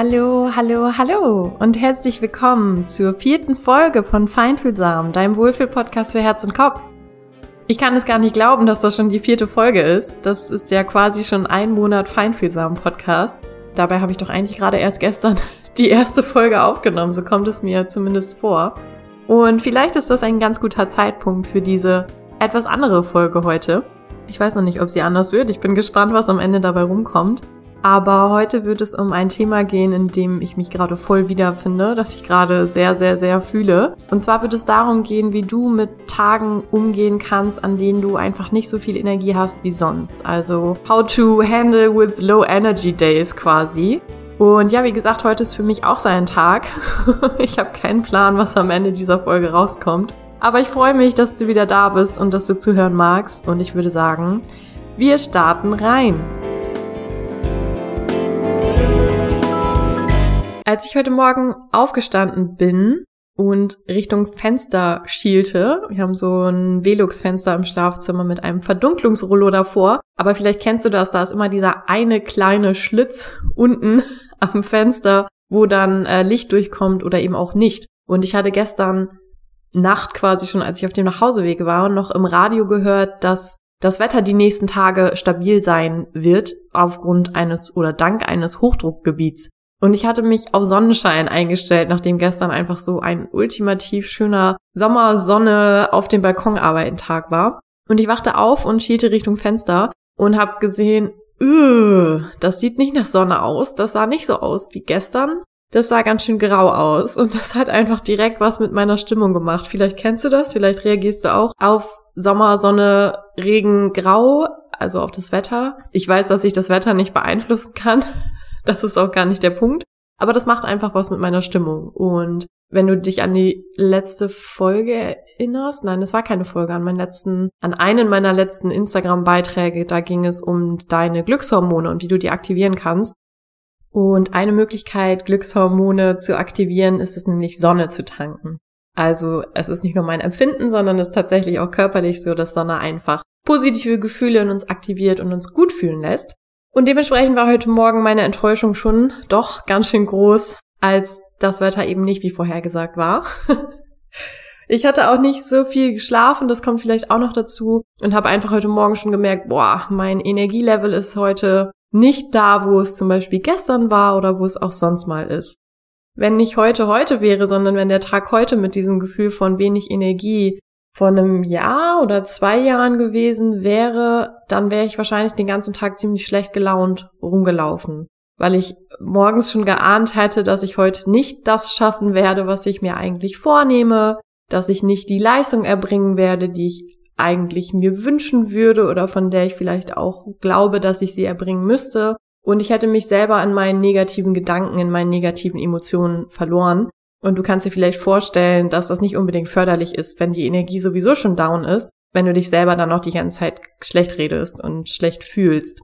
Hallo, hallo, hallo und herzlich willkommen zur vierten Folge von Feinfühlsam, deinem Wohlfühl-Podcast für Herz und Kopf. Ich kann es gar nicht glauben, dass das schon die vierte Folge ist. Das ist ja quasi schon ein Monat Feinfühlsam-Podcast. Dabei habe ich doch eigentlich gerade erst gestern die erste Folge aufgenommen, so kommt es mir zumindest vor. Und vielleicht ist das ein ganz guter Zeitpunkt für diese etwas andere Folge heute. Ich weiß noch nicht, ob sie anders wird. Ich bin gespannt, was am Ende dabei rumkommt. Aber heute wird es um ein Thema gehen, in dem ich mich gerade voll wiederfinde, das ich gerade sehr, sehr, sehr fühle. Und zwar wird es darum gehen, wie du mit Tagen umgehen kannst, an denen du einfach nicht so viel Energie hast wie sonst. Also how to handle with low energy days quasi. Und ja, wie gesagt, heute ist für mich auch so ein Tag. ich habe keinen Plan, was am Ende dieser Folge rauskommt. Aber ich freue mich, dass du wieder da bist und dass du zuhören magst. Und ich würde sagen, wir starten rein. Als ich heute Morgen aufgestanden bin und Richtung Fenster schielte, wir haben so ein Velux-Fenster im Schlafzimmer mit einem Verdunklungsrollo davor, aber vielleicht kennst du das, da ist immer dieser eine kleine Schlitz unten am Fenster, wo dann äh, Licht durchkommt oder eben auch nicht. Und ich hatte gestern Nacht quasi schon, als ich auf dem Nachhauseweg war, noch im Radio gehört, dass das Wetter die nächsten Tage stabil sein wird aufgrund eines oder dank eines Hochdruckgebiets. Und ich hatte mich auf Sonnenschein eingestellt, nachdem gestern einfach so ein ultimativ schöner Sommersonne auf dem Balkon arbeiten Tag war. Und ich wachte auf und schielte Richtung Fenster und habe gesehen, das sieht nicht nach Sonne aus, das sah nicht so aus wie gestern. Das sah ganz schön grau aus und das hat einfach direkt was mit meiner Stimmung gemacht. Vielleicht kennst du das, vielleicht reagierst du auch auf Sommer, Sonne, Regen, Grau, also auf das Wetter. Ich weiß, dass ich das Wetter nicht beeinflussen kann, das ist auch gar nicht der Punkt. Aber das macht einfach was mit meiner Stimmung. Und wenn du dich an die letzte Folge erinnerst, nein, das war keine Folge, an meinen letzten, an einen meiner letzten Instagram-Beiträge, da ging es um deine Glückshormone und wie du die aktivieren kannst. Und eine Möglichkeit, Glückshormone zu aktivieren, ist es nämlich Sonne zu tanken. Also es ist nicht nur mein Empfinden, sondern es ist tatsächlich auch körperlich so, dass Sonne einfach positive Gefühle in uns aktiviert und uns gut fühlen lässt. Und dementsprechend war heute Morgen meine Enttäuschung schon doch ganz schön groß, als das Wetter eben nicht wie vorhergesagt war. ich hatte auch nicht so viel geschlafen, das kommt vielleicht auch noch dazu und habe einfach heute Morgen schon gemerkt, boah, mein Energielevel ist heute nicht da, wo es zum Beispiel gestern war oder wo es auch sonst mal ist. Wenn nicht heute heute wäre, sondern wenn der Tag heute mit diesem Gefühl von wenig Energie vor einem Jahr oder zwei Jahren gewesen wäre, dann wäre ich wahrscheinlich den ganzen Tag ziemlich schlecht gelaunt rumgelaufen, weil ich morgens schon geahnt hätte, dass ich heute nicht das schaffen werde, was ich mir eigentlich vornehme, dass ich nicht die Leistung erbringen werde, die ich eigentlich mir wünschen würde oder von der ich vielleicht auch glaube, dass ich sie erbringen müsste. Und ich hätte mich selber in meinen negativen Gedanken, in meinen negativen Emotionen verloren. Und du kannst dir vielleicht vorstellen, dass das nicht unbedingt förderlich ist, wenn die Energie sowieso schon down ist, wenn du dich selber dann noch die ganze Zeit schlecht redest und schlecht fühlst.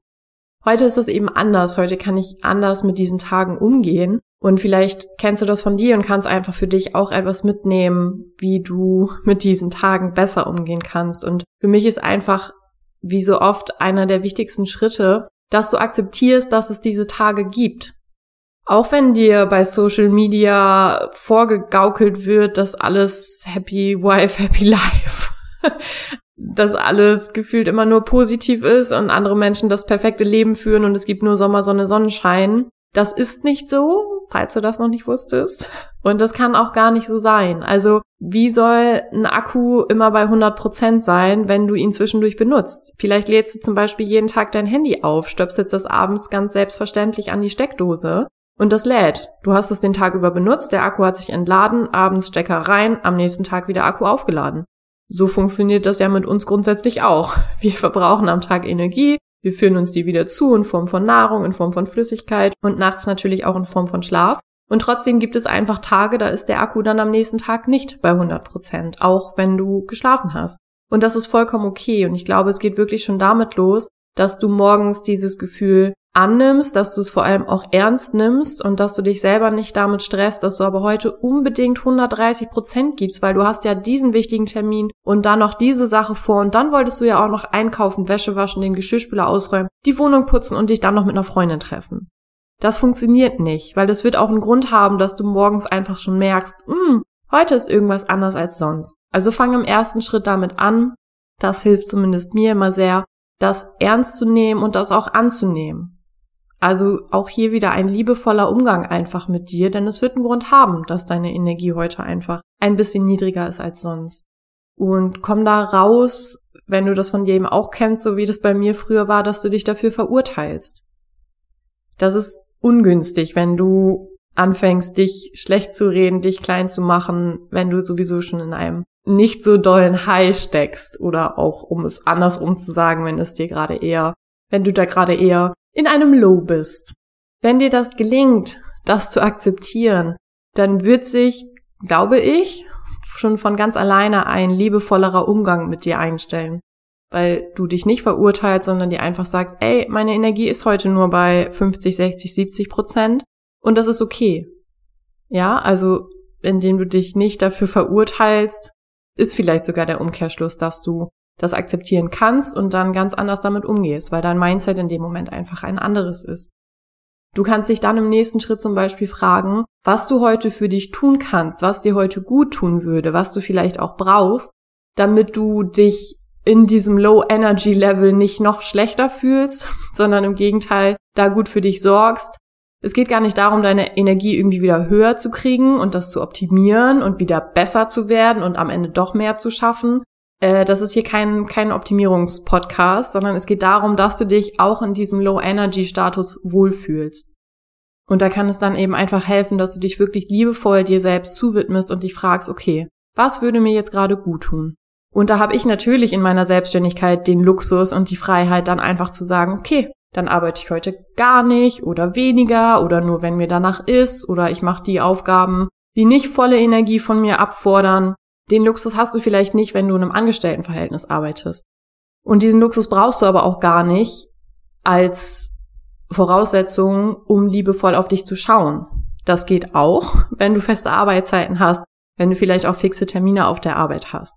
Heute ist es eben anders. Heute kann ich anders mit diesen Tagen umgehen. Und vielleicht kennst du das von dir und kannst einfach für dich auch etwas mitnehmen, wie du mit diesen Tagen besser umgehen kannst. Und für mich ist einfach, wie so oft, einer der wichtigsten Schritte, dass du akzeptierst, dass es diese Tage gibt. Auch wenn dir bei Social Media vorgegaukelt wird, dass alles Happy Wife, Happy Life, dass alles gefühlt immer nur positiv ist und andere Menschen das perfekte Leben führen und es gibt nur Sommer, Sonne, Sonnenschein. Das ist nicht so, falls du das noch nicht wusstest. Und das kann auch gar nicht so sein. Also, wie soll ein Akku immer bei 100 Prozent sein, wenn du ihn zwischendurch benutzt? Vielleicht lädst du zum Beispiel jeden Tag dein Handy auf, stöpselst das abends ganz selbstverständlich an die Steckdose und das lädt. Du hast es den Tag über benutzt, der Akku hat sich entladen, abends Stecker rein, am nächsten Tag wieder Akku aufgeladen. So funktioniert das ja mit uns grundsätzlich auch. Wir verbrauchen am Tag Energie, wir führen uns die wieder zu in Form von Nahrung, in Form von Flüssigkeit und nachts natürlich auch in Form von Schlaf. Und trotzdem gibt es einfach Tage, da ist der Akku dann am nächsten Tag nicht bei 100 Prozent, auch wenn du geschlafen hast. Und das ist vollkommen okay. Und ich glaube, es geht wirklich schon damit los, dass du morgens dieses Gefühl annimmst, dass du es vor allem auch ernst nimmst und dass du dich selber nicht damit stresst, dass du aber heute unbedingt 130 Prozent gibst, weil du hast ja diesen wichtigen Termin und dann noch diese Sache vor und dann wolltest du ja auch noch einkaufen, Wäsche waschen, den Geschirrspüler ausräumen, die Wohnung putzen und dich dann noch mit einer Freundin treffen. Das funktioniert nicht, weil das wird auch einen Grund haben, dass du morgens einfach schon merkst, hm, heute ist irgendwas anders als sonst. Also fang im ersten Schritt damit an. Das hilft zumindest mir immer sehr, das ernst zu nehmen und das auch anzunehmen. Also auch hier wieder ein liebevoller Umgang einfach mit dir, denn es wird einen Grund haben, dass deine Energie heute einfach ein bisschen niedriger ist als sonst. Und komm da raus, wenn du das von jedem auch kennst, so wie das bei mir früher war, dass du dich dafür verurteilst. Das ist ungünstig, wenn du anfängst, dich schlecht zu reden, dich klein zu machen, wenn du sowieso schon in einem nicht so dollen High steckst oder auch, um es andersrum zu sagen, wenn es dir gerade eher, wenn du da gerade eher in einem Low bist. Wenn dir das gelingt, das zu akzeptieren, dann wird sich, glaube ich, schon von ganz alleine ein liebevollerer Umgang mit dir einstellen weil du dich nicht verurteilst, sondern dir einfach sagst, ey, meine Energie ist heute nur bei 50, 60, 70 Prozent und das ist okay. Ja, also indem du dich nicht dafür verurteilst, ist vielleicht sogar der Umkehrschluss, dass du das akzeptieren kannst und dann ganz anders damit umgehst, weil dein Mindset in dem Moment einfach ein anderes ist. Du kannst dich dann im nächsten Schritt zum Beispiel fragen, was du heute für dich tun kannst, was dir heute gut tun würde, was du vielleicht auch brauchst, damit du dich in diesem Low-Energy-Level nicht noch schlechter fühlst, sondern im Gegenteil da gut für dich sorgst. Es geht gar nicht darum, deine Energie irgendwie wieder höher zu kriegen und das zu optimieren und wieder besser zu werden und am Ende doch mehr zu schaffen. Äh, das ist hier kein, kein Optimierungspodcast, sondern es geht darum, dass du dich auch in diesem Low-Energy-Status wohlfühlst. Und da kann es dann eben einfach helfen, dass du dich wirklich liebevoll dir selbst zuwidmest und dich fragst, okay, was würde mir jetzt gerade gut tun? Und da habe ich natürlich in meiner Selbstständigkeit den Luxus und die Freiheit, dann einfach zu sagen, okay, dann arbeite ich heute gar nicht oder weniger oder nur wenn mir danach ist oder ich mache die Aufgaben, die nicht volle Energie von mir abfordern. Den Luxus hast du vielleicht nicht, wenn du in einem Angestelltenverhältnis arbeitest. Und diesen Luxus brauchst du aber auch gar nicht als Voraussetzung, um liebevoll auf dich zu schauen. Das geht auch, wenn du feste Arbeitszeiten hast, wenn du vielleicht auch fixe Termine auf der Arbeit hast.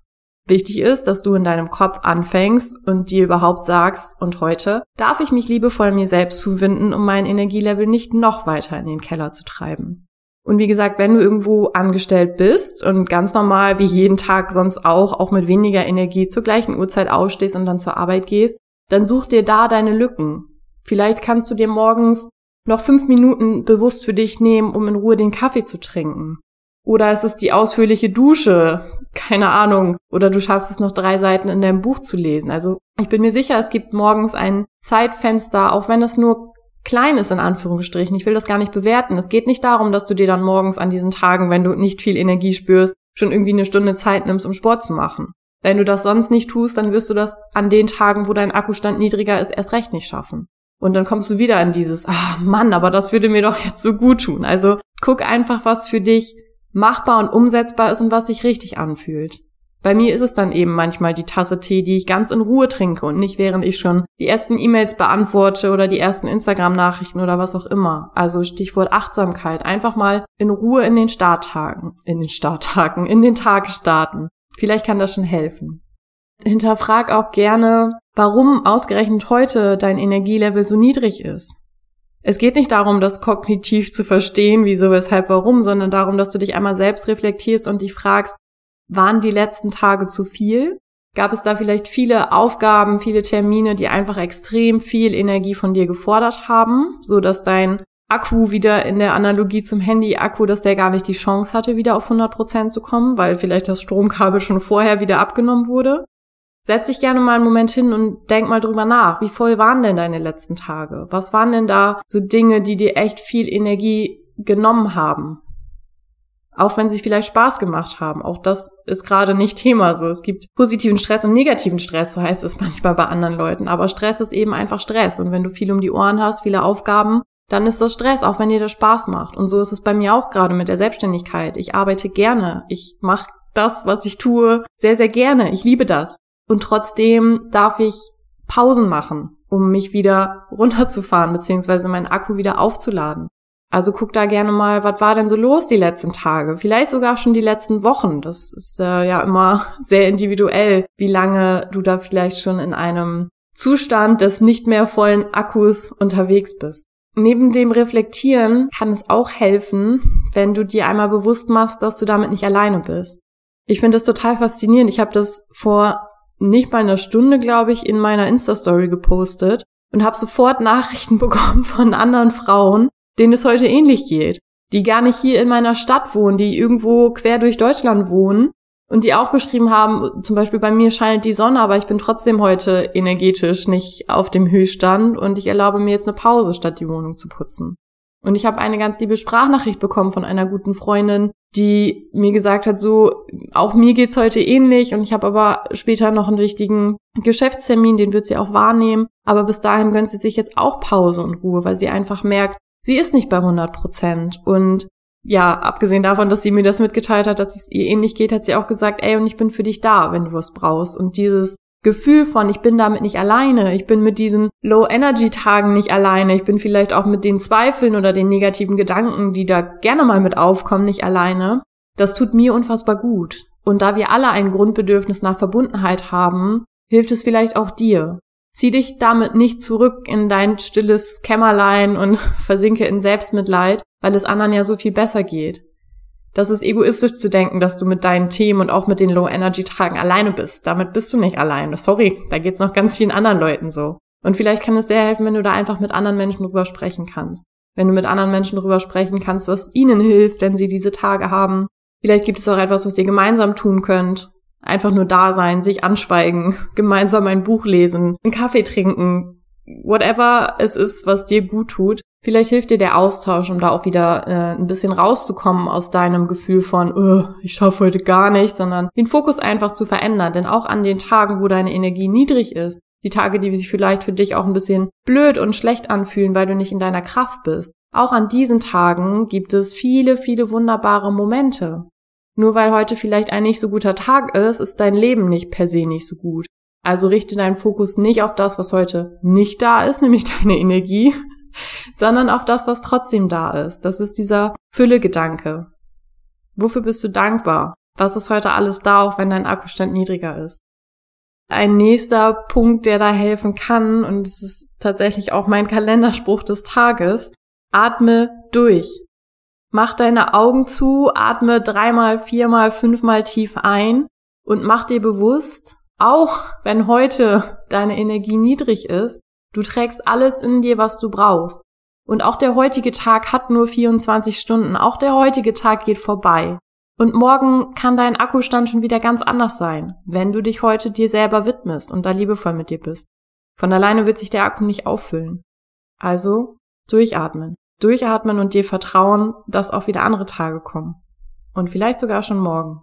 Wichtig ist, dass du in deinem Kopf anfängst und dir überhaupt sagst, und heute darf ich mich liebevoll mir selbst zuwinden, um mein Energielevel nicht noch weiter in den Keller zu treiben. Und wie gesagt, wenn du irgendwo angestellt bist und ganz normal wie jeden Tag sonst auch, auch mit weniger Energie zur gleichen Uhrzeit aufstehst und dann zur Arbeit gehst, dann such dir da deine Lücken. Vielleicht kannst du dir morgens noch fünf Minuten bewusst für dich nehmen, um in Ruhe den Kaffee zu trinken. Oder es ist die ausführliche Dusche, keine Ahnung. Oder du schaffst es noch drei Seiten in deinem Buch zu lesen. Also ich bin mir sicher, es gibt morgens ein Zeitfenster, auch wenn es nur klein ist in Anführungsstrichen. Ich will das gar nicht bewerten. Es geht nicht darum, dass du dir dann morgens an diesen Tagen, wenn du nicht viel Energie spürst, schon irgendwie eine Stunde Zeit nimmst, um Sport zu machen. Wenn du das sonst nicht tust, dann wirst du das an den Tagen, wo dein Akkustand niedriger ist, erst recht nicht schaffen. Und dann kommst du wieder in dieses, ah Mann, aber das würde mir doch jetzt so gut tun. Also guck einfach, was für dich machbar und umsetzbar ist und was sich richtig anfühlt. Bei mir ist es dann eben manchmal die Tasse Tee, die ich ganz in Ruhe trinke und nicht während ich schon die ersten E-Mails beantworte oder die ersten Instagram-Nachrichten oder was auch immer. Also Stichwort Achtsamkeit. Einfach mal in Ruhe in den Starttagen, in den Starttagen, in den Tag starten. Vielleicht kann das schon helfen. Hinterfrag auch gerne, warum ausgerechnet heute dein Energielevel so niedrig ist. Es geht nicht darum, das kognitiv zu verstehen, wieso, weshalb, warum, sondern darum, dass du dich einmal selbst reflektierst und dich fragst, waren die letzten Tage zu viel? Gab es da vielleicht viele Aufgaben, viele Termine, die einfach extrem viel Energie von dir gefordert haben, so dass dein Akku wieder in der Analogie zum Handy-Akku, dass der gar nicht die Chance hatte, wieder auf 100 Prozent zu kommen, weil vielleicht das Stromkabel schon vorher wieder abgenommen wurde? Setz dich gerne mal einen Moment hin und denk mal drüber nach. Wie voll waren denn deine letzten Tage? Was waren denn da so Dinge, die dir echt viel Energie genommen haben? Auch wenn sie vielleicht Spaß gemacht haben. Auch das ist gerade nicht Thema so. Es gibt positiven Stress und negativen Stress, so heißt es manchmal bei anderen Leuten. Aber Stress ist eben einfach Stress. Und wenn du viel um die Ohren hast, viele Aufgaben, dann ist das Stress, auch wenn dir das Spaß macht. Und so ist es bei mir auch gerade mit der Selbstständigkeit. Ich arbeite gerne. Ich mache das, was ich tue, sehr, sehr gerne. Ich liebe das. Und trotzdem darf ich Pausen machen, um mich wieder runterzufahren, beziehungsweise meinen Akku wieder aufzuladen. Also guck da gerne mal, was war denn so los die letzten Tage? Vielleicht sogar schon die letzten Wochen. Das ist äh, ja immer sehr individuell, wie lange du da vielleicht schon in einem Zustand des nicht mehr vollen Akkus unterwegs bist. neben dem Reflektieren kann es auch helfen, wenn du dir einmal bewusst machst, dass du damit nicht alleine bist. Ich finde das total faszinierend. Ich habe das vor nicht mal einer Stunde, glaube ich, in meiner Insta-Story gepostet und habe sofort Nachrichten bekommen von anderen Frauen, denen es heute ähnlich geht, die gar nicht hier in meiner Stadt wohnen, die irgendwo quer durch Deutschland wohnen und die auch geschrieben haben, zum Beispiel bei mir scheint die Sonne, aber ich bin trotzdem heute energetisch nicht auf dem Höchststand und ich erlaube mir jetzt eine Pause, statt die Wohnung zu putzen. Und ich habe eine ganz liebe Sprachnachricht bekommen von einer guten Freundin, die mir gesagt hat, so, auch mir geht's heute ähnlich und ich habe aber später noch einen wichtigen Geschäftstermin, den wird sie auch wahrnehmen. Aber bis dahin gönnt sie sich jetzt auch Pause und Ruhe, weil sie einfach merkt, sie ist nicht bei 100 Prozent. Und ja, abgesehen davon, dass sie mir das mitgeteilt hat, dass es ihr ähnlich geht, hat sie auch gesagt, ey, und ich bin für dich da, wenn du was brauchst. Und dieses Gefühl von, ich bin damit nicht alleine, ich bin mit diesen Low-Energy-Tagen nicht alleine, ich bin vielleicht auch mit den Zweifeln oder den negativen Gedanken, die da gerne mal mit aufkommen, nicht alleine, das tut mir unfassbar gut. Und da wir alle ein Grundbedürfnis nach Verbundenheit haben, hilft es vielleicht auch dir. Zieh dich damit nicht zurück in dein stilles Kämmerlein und versinke in Selbstmitleid, weil es anderen ja so viel besser geht. Das ist egoistisch zu denken, dass du mit deinen Themen und auch mit den Low-Energy-Tagen alleine bist. Damit bist du nicht alleine. Sorry, da geht's noch ganz vielen anderen Leuten so. Und vielleicht kann es sehr helfen, wenn du da einfach mit anderen Menschen drüber sprechen kannst. Wenn du mit anderen Menschen drüber sprechen kannst, was ihnen hilft, wenn sie diese Tage haben. Vielleicht gibt es auch etwas, was ihr gemeinsam tun könnt. Einfach nur da sein, sich anschweigen, gemeinsam ein Buch lesen, einen Kaffee trinken, whatever es ist, was dir gut tut. Vielleicht hilft dir der Austausch, um da auch wieder äh, ein bisschen rauszukommen aus deinem Gefühl von, oh, ich schaffe heute gar nicht, sondern den Fokus einfach zu verändern. Denn auch an den Tagen, wo deine Energie niedrig ist, die Tage, die sich vielleicht für dich auch ein bisschen blöd und schlecht anfühlen, weil du nicht in deiner Kraft bist, auch an diesen Tagen gibt es viele, viele wunderbare Momente. Nur weil heute vielleicht ein nicht so guter Tag ist, ist dein Leben nicht per se nicht so gut. Also richte deinen Fokus nicht auf das, was heute nicht da ist, nämlich deine Energie, sondern auf das, was trotzdem da ist. Das ist dieser Fülle-Gedanke. Wofür bist du dankbar? Was ist heute alles da, auch wenn dein Akkustand niedriger ist? Ein nächster Punkt, der da helfen kann, und es ist tatsächlich auch mein Kalenderspruch des Tages, atme durch. Mach deine Augen zu, atme dreimal, viermal, fünfmal tief ein und mach dir bewusst, auch wenn heute deine Energie niedrig ist, Du trägst alles in dir, was du brauchst. Und auch der heutige Tag hat nur 24 Stunden. Auch der heutige Tag geht vorbei. Und morgen kann dein Akkustand schon wieder ganz anders sein, wenn du dich heute dir selber widmest und da liebevoll mit dir bist. Von alleine wird sich der Akku nicht auffüllen. Also durchatmen. Durchatmen und dir vertrauen, dass auch wieder andere Tage kommen. Und vielleicht sogar schon morgen.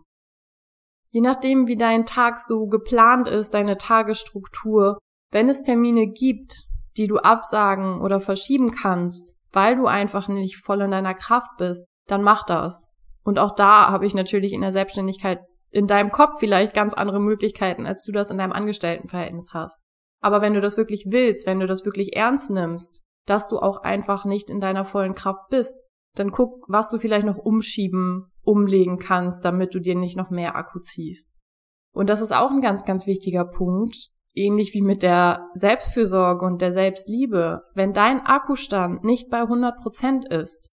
Je nachdem, wie dein Tag so geplant ist, deine Tagesstruktur, wenn es Termine gibt, die du absagen oder verschieben kannst, weil du einfach nicht voll in deiner Kraft bist, dann mach das. Und auch da habe ich natürlich in der Selbstständigkeit in deinem Kopf vielleicht ganz andere Möglichkeiten, als du das in deinem Angestelltenverhältnis hast. Aber wenn du das wirklich willst, wenn du das wirklich ernst nimmst, dass du auch einfach nicht in deiner vollen Kraft bist, dann guck, was du vielleicht noch umschieben, umlegen kannst, damit du dir nicht noch mehr Akku ziehst. Und das ist auch ein ganz, ganz wichtiger Punkt, ähnlich wie mit der Selbstfürsorge und der Selbstliebe, wenn dein Akkustand nicht bei 100 Prozent ist,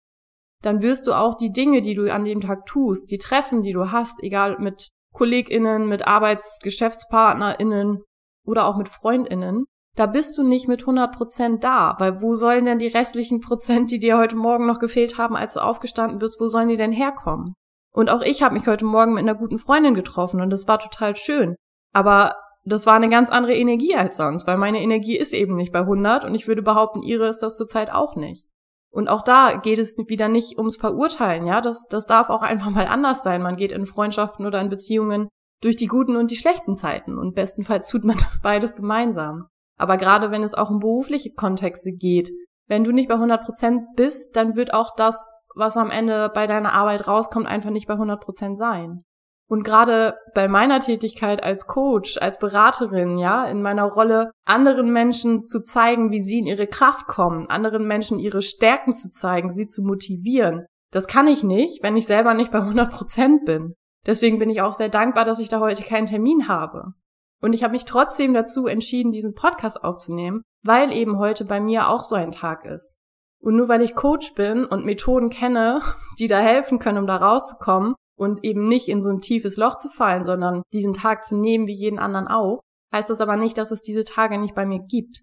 dann wirst du auch die Dinge, die du an dem Tag tust, die Treffen, die du hast, egal mit KollegInnen, mit ArbeitsgeschäftspartnerInnen oder auch mit FreundInnen, da bist du nicht mit 100 Prozent da, weil wo sollen denn die restlichen Prozent, die dir heute Morgen noch gefehlt haben, als du aufgestanden bist, wo sollen die denn herkommen? Und auch ich habe mich heute Morgen mit einer guten Freundin getroffen und das war total schön. Aber das war eine ganz andere Energie als sonst, weil meine Energie ist eben nicht bei 100 und ich würde behaupten, ihre ist das zurzeit auch nicht. Und auch da geht es wieder nicht ums Verurteilen, ja, das, das darf auch einfach mal anders sein. Man geht in Freundschaften oder in Beziehungen durch die guten und die schlechten Zeiten und bestenfalls tut man das beides gemeinsam. Aber gerade wenn es auch um berufliche Kontexte geht, wenn du nicht bei 100 Prozent bist, dann wird auch das, was am Ende bei deiner Arbeit rauskommt, einfach nicht bei 100 Prozent sein. Und gerade bei meiner Tätigkeit als Coach, als Beraterin, ja, in meiner Rolle, anderen Menschen zu zeigen, wie sie in ihre Kraft kommen, anderen Menschen ihre Stärken zu zeigen, sie zu motivieren, das kann ich nicht, wenn ich selber nicht bei 100 Prozent bin. Deswegen bin ich auch sehr dankbar, dass ich da heute keinen Termin habe. Und ich habe mich trotzdem dazu entschieden, diesen Podcast aufzunehmen, weil eben heute bei mir auch so ein Tag ist. Und nur weil ich Coach bin und Methoden kenne, die da helfen können, um da rauszukommen und eben nicht in so ein tiefes Loch zu fallen, sondern diesen Tag zu nehmen wie jeden anderen auch, heißt das aber nicht, dass es diese Tage nicht bei mir gibt.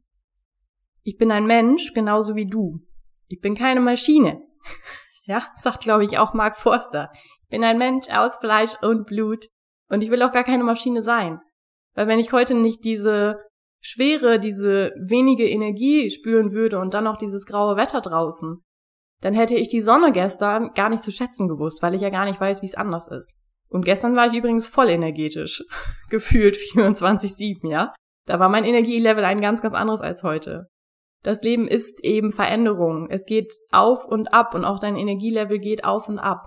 Ich bin ein Mensch, genauso wie du. Ich bin keine Maschine. Ja, sagt glaube ich auch Mark Forster. Ich bin ein Mensch aus Fleisch und Blut und ich will auch gar keine Maschine sein. Weil wenn ich heute nicht diese Schwere, diese wenige Energie spüren würde und dann noch dieses graue Wetter draußen, dann hätte ich die Sonne gestern gar nicht zu schätzen gewusst, weil ich ja gar nicht weiß, wie es anders ist. Und gestern war ich übrigens voll energetisch. Gefühlt 24-7, ja. Da war mein Energielevel ein ganz, ganz anderes als heute. Das Leben ist eben Veränderung. Es geht auf und ab und auch dein Energielevel geht auf und ab.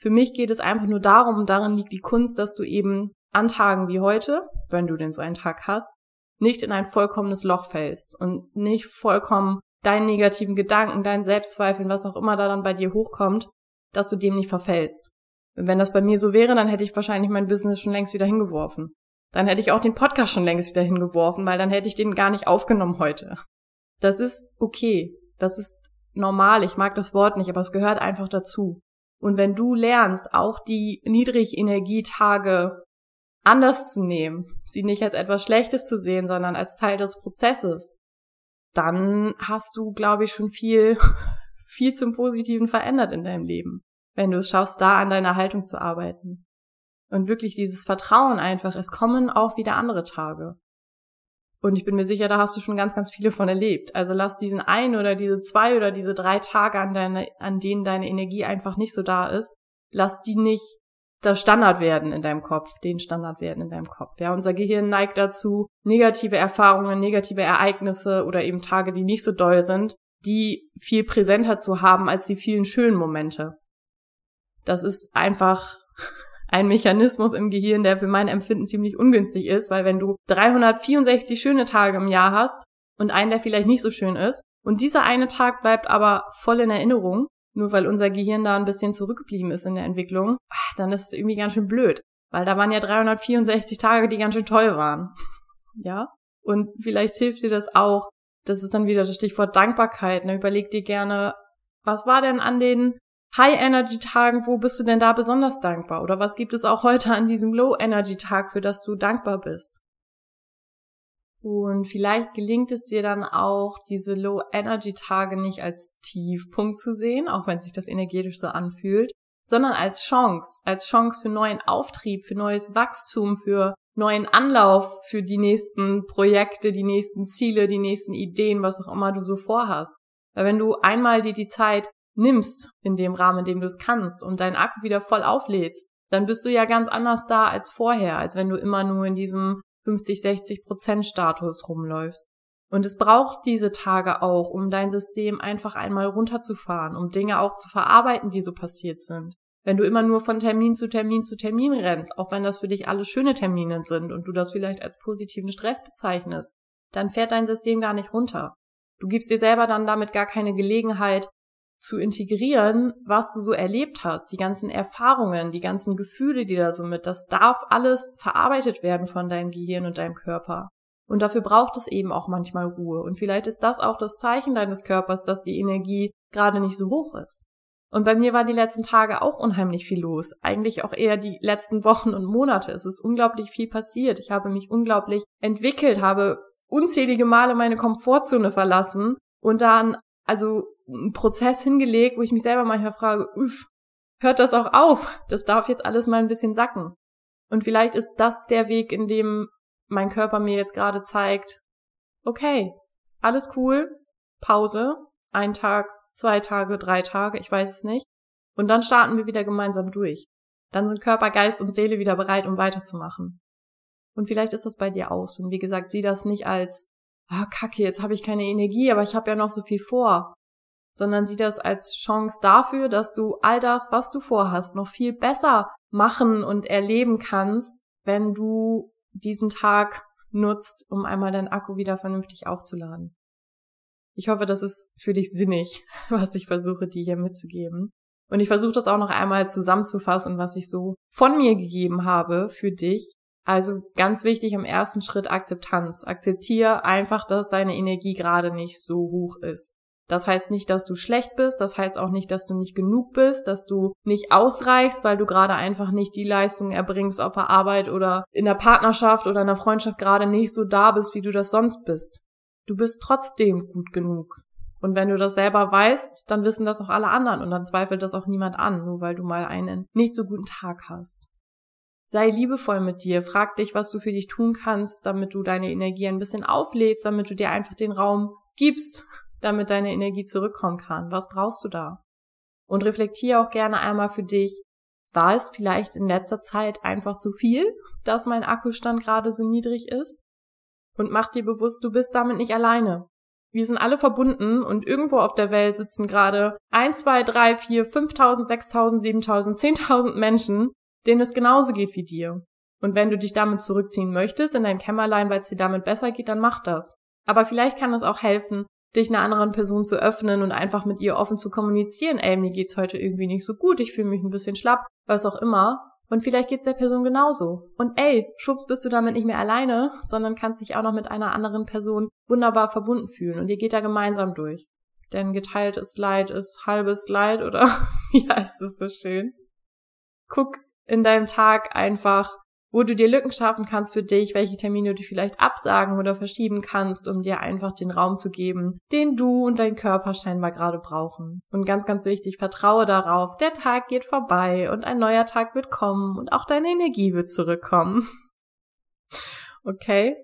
Für mich geht es einfach nur darum, und darin liegt die Kunst, dass du eben an Tagen wie heute, wenn du denn so einen Tag hast, nicht in ein vollkommenes Loch fällst und nicht vollkommen deinen negativen Gedanken, deinen Selbstzweifeln, was auch immer da dann bei dir hochkommt, dass du dem nicht verfällst. Wenn das bei mir so wäre, dann hätte ich wahrscheinlich mein Business schon längst wieder hingeworfen. Dann hätte ich auch den Podcast schon längst wieder hingeworfen, weil dann hätte ich den gar nicht aufgenommen heute. Das ist okay. Das ist normal. Ich mag das Wort nicht, aber es gehört einfach dazu. Und wenn du lernst, auch die Niedrigenergietage anders zu nehmen, sie nicht als etwas Schlechtes zu sehen, sondern als Teil des Prozesses, dann hast du, glaube ich, schon viel, viel zum Positiven verändert in deinem Leben, wenn du es schaffst, da an deiner Haltung zu arbeiten. Und wirklich dieses Vertrauen einfach, es kommen auch wieder andere Tage. Und ich bin mir sicher, da hast du schon ganz, ganz viele von erlebt. Also lass diesen ein oder diese zwei oder diese drei Tage, an, deine, an denen deine Energie einfach nicht so da ist, lass die nicht das Standard werden in deinem Kopf, den Standard werden in deinem Kopf. Ja, unser Gehirn neigt dazu, negative Erfahrungen, negative Ereignisse oder eben Tage, die nicht so doll sind, die viel präsenter zu haben als die vielen schönen Momente. Das ist einfach ein Mechanismus im Gehirn, der für mein Empfinden ziemlich ungünstig ist, weil wenn du 364 schöne Tage im Jahr hast und einen, der vielleicht nicht so schön ist, und dieser eine Tag bleibt aber voll in Erinnerung, nur weil unser Gehirn da ein bisschen zurückgeblieben ist in der Entwicklung, ah, dann ist es irgendwie ganz schön blöd. Weil da waren ja 364 Tage, die ganz schön toll waren. ja? Und vielleicht hilft dir das auch. Das ist dann wieder das Stichwort Dankbarkeit. Ne? Überleg dir gerne, was war denn an den High-Energy-Tagen, wo bist du denn da besonders dankbar? Oder was gibt es auch heute an diesem Low-Energy-Tag, für das du dankbar bist? Und vielleicht gelingt es dir dann auch, diese Low-Energy-Tage nicht als Tiefpunkt zu sehen, auch wenn sich das energetisch so anfühlt, sondern als Chance, als Chance für neuen Auftrieb, für neues Wachstum, für neuen Anlauf für die nächsten Projekte, die nächsten Ziele, die nächsten Ideen, was auch immer du so vorhast. Weil wenn du einmal dir die Zeit nimmst, in dem Rahmen, in dem du es kannst, und deinen Akku wieder voll auflädst, dann bist du ja ganz anders da als vorher, als wenn du immer nur in diesem 50, 60 Prozent Status rumläufst. Und es braucht diese Tage auch, um dein System einfach einmal runterzufahren, um Dinge auch zu verarbeiten, die so passiert sind. Wenn du immer nur von Termin zu Termin zu Termin rennst, auch wenn das für dich alles schöne Termine sind und du das vielleicht als positiven Stress bezeichnest, dann fährt dein System gar nicht runter. Du gibst dir selber dann damit gar keine Gelegenheit, zu integrieren, was du so erlebt hast, die ganzen Erfahrungen, die ganzen Gefühle, die da so mit, das darf alles verarbeitet werden von deinem Gehirn und deinem Körper. Und dafür braucht es eben auch manchmal Ruhe. Und vielleicht ist das auch das Zeichen deines Körpers, dass die Energie gerade nicht so hoch ist. Und bei mir war die letzten Tage auch unheimlich viel los. Eigentlich auch eher die letzten Wochen und Monate. Es ist unglaublich viel passiert. Ich habe mich unglaublich entwickelt, habe unzählige Male meine Komfortzone verlassen und dann also einen Prozess hingelegt, wo ich mich selber manchmal frage, uff, hört das auch auf? Das darf jetzt alles mal ein bisschen sacken. Und vielleicht ist das der Weg, in dem mein Körper mir jetzt gerade zeigt, okay, alles cool, Pause, ein Tag, zwei Tage, drei Tage, ich weiß es nicht. Und dann starten wir wieder gemeinsam durch. Dann sind Körper, Geist und Seele wieder bereit, um weiterzumachen. Und vielleicht ist das bei dir aus. Und wie gesagt, sieh das nicht als, ah, kacke, jetzt habe ich keine Energie, aber ich habe ja noch so viel vor sondern sieh das als Chance dafür, dass du all das, was du vorhast, noch viel besser machen und erleben kannst, wenn du diesen Tag nutzt, um einmal deinen Akku wieder vernünftig aufzuladen. Ich hoffe, das ist für dich sinnig, was ich versuche, dir hier mitzugeben. Und ich versuche das auch noch einmal zusammenzufassen, was ich so von mir gegeben habe für dich. Also ganz wichtig im ersten Schritt Akzeptanz. Akzeptiere einfach, dass deine Energie gerade nicht so hoch ist. Das heißt nicht, dass du schlecht bist, das heißt auch nicht, dass du nicht genug bist, dass du nicht ausreichst, weil du gerade einfach nicht die Leistung erbringst auf der Arbeit oder in der Partnerschaft oder in der Freundschaft gerade nicht so da bist, wie du das sonst bist. Du bist trotzdem gut genug. Und wenn du das selber weißt, dann wissen das auch alle anderen und dann zweifelt das auch niemand an, nur weil du mal einen nicht so guten Tag hast. Sei liebevoll mit dir, frag dich, was du für dich tun kannst, damit du deine Energie ein bisschen auflädst, damit du dir einfach den Raum gibst, damit deine Energie zurückkommen kann. Was brauchst du da? Und reflektiere auch gerne einmal für dich, war es vielleicht in letzter Zeit einfach zu viel, dass mein Akkustand gerade so niedrig ist? Und mach dir bewusst, du bist damit nicht alleine. Wir sind alle verbunden und irgendwo auf der Welt sitzen gerade 1, 2, 3, 4, 5.000, 6.000, 7.000, 10.000 Menschen, denen es genauso geht wie dir. Und wenn du dich damit zurückziehen möchtest in dein Kämmerlein, weil es dir damit besser geht, dann mach das. Aber vielleicht kann es auch helfen, dich einer anderen Person zu öffnen und einfach mit ihr offen zu kommunizieren. Ey, mir geht's heute irgendwie nicht so gut, ich fühle mich ein bisschen schlapp, was auch immer. Und vielleicht geht's der Person genauso. Und ey, schwupps bist du damit nicht mehr alleine, sondern kannst dich auch noch mit einer anderen Person wunderbar verbunden fühlen und ihr geht da gemeinsam durch. Denn geteiltes Leid ist halbes Leid oder wie heißt es so schön? Guck in deinem Tag einfach, wo du dir Lücken schaffen kannst für dich, welche Termine du vielleicht absagen oder verschieben kannst, um dir einfach den Raum zu geben, den du und dein Körper scheinbar gerade brauchen. Und ganz, ganz wichtig, vertraue darauf, der Tag geht vorbei und ein neuer Tag wird kommen und auch deine Energie wird zurückkommen. Okay?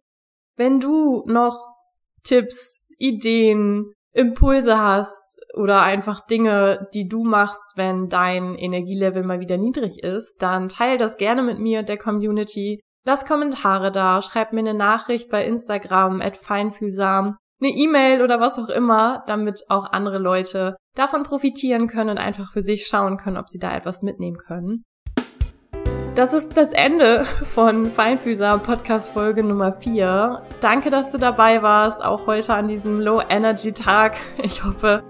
Wenn du noch Tipps, Ideen, Impulse hast oder einfach Dinge, die du machst, wenn dein Energielevel mal wieder niedrig ist, dann teile das gerne mit mir und der Community. Lass Kommentare da, schreib mir eine Nachricht bei Instagram at feinfühlsam, eine E-Mail oder was auch immer, damit auch andere Leute davon profitieren können und einfach für sich schauen können, ob sie da etwas mitnehmen können. Das ist das Ende von Feinfüßer Podcast Folge Nummer 4. Danke, dass du dabei warst, auch heute an diesem Low Energy Tag. Ich hoffe,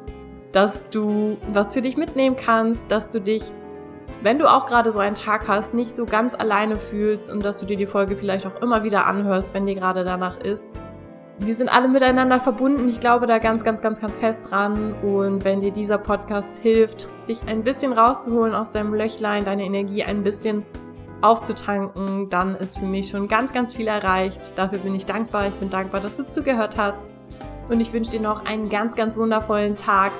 dass du was für dich mitnehmen kannst, dass du dich, wenn du auch gerade so einen Tag hast, nicht so ganz alleine fühlst und dass du dir die Folge vielleicht auch immer wieder anhörst, wenn dir gerade danach ist. Wir sind alle miteinander verbunden. Ich glaube da ganz, ganz, ganz, ganz fest dran. Und wenn dir dieser Podcast hilft, dich ein bisschen rauszuholen aus deinem Löchlein, deine Energie ein bisschen aufzutanken, dann ist für mich schon ganz, ganz viel erreicht. Dafür bin ich dankbar. Ich bin dankbar, dass du zugehört hast. Und ich wünsche dir noch einen ganz, ganz wundervollen Tag.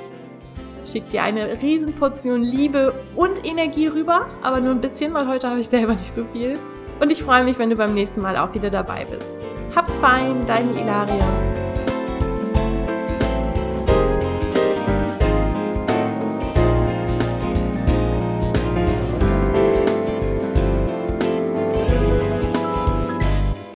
Schick dir eine Riesenportion Liebe und Energie rüber, aber nur ein bisschen, weil heute habe ich selber nicht so viel. Und ich freue mich, wenn du beim nächsten Mal auch wieder dabei bist. Hab's fein, deine Ilaria.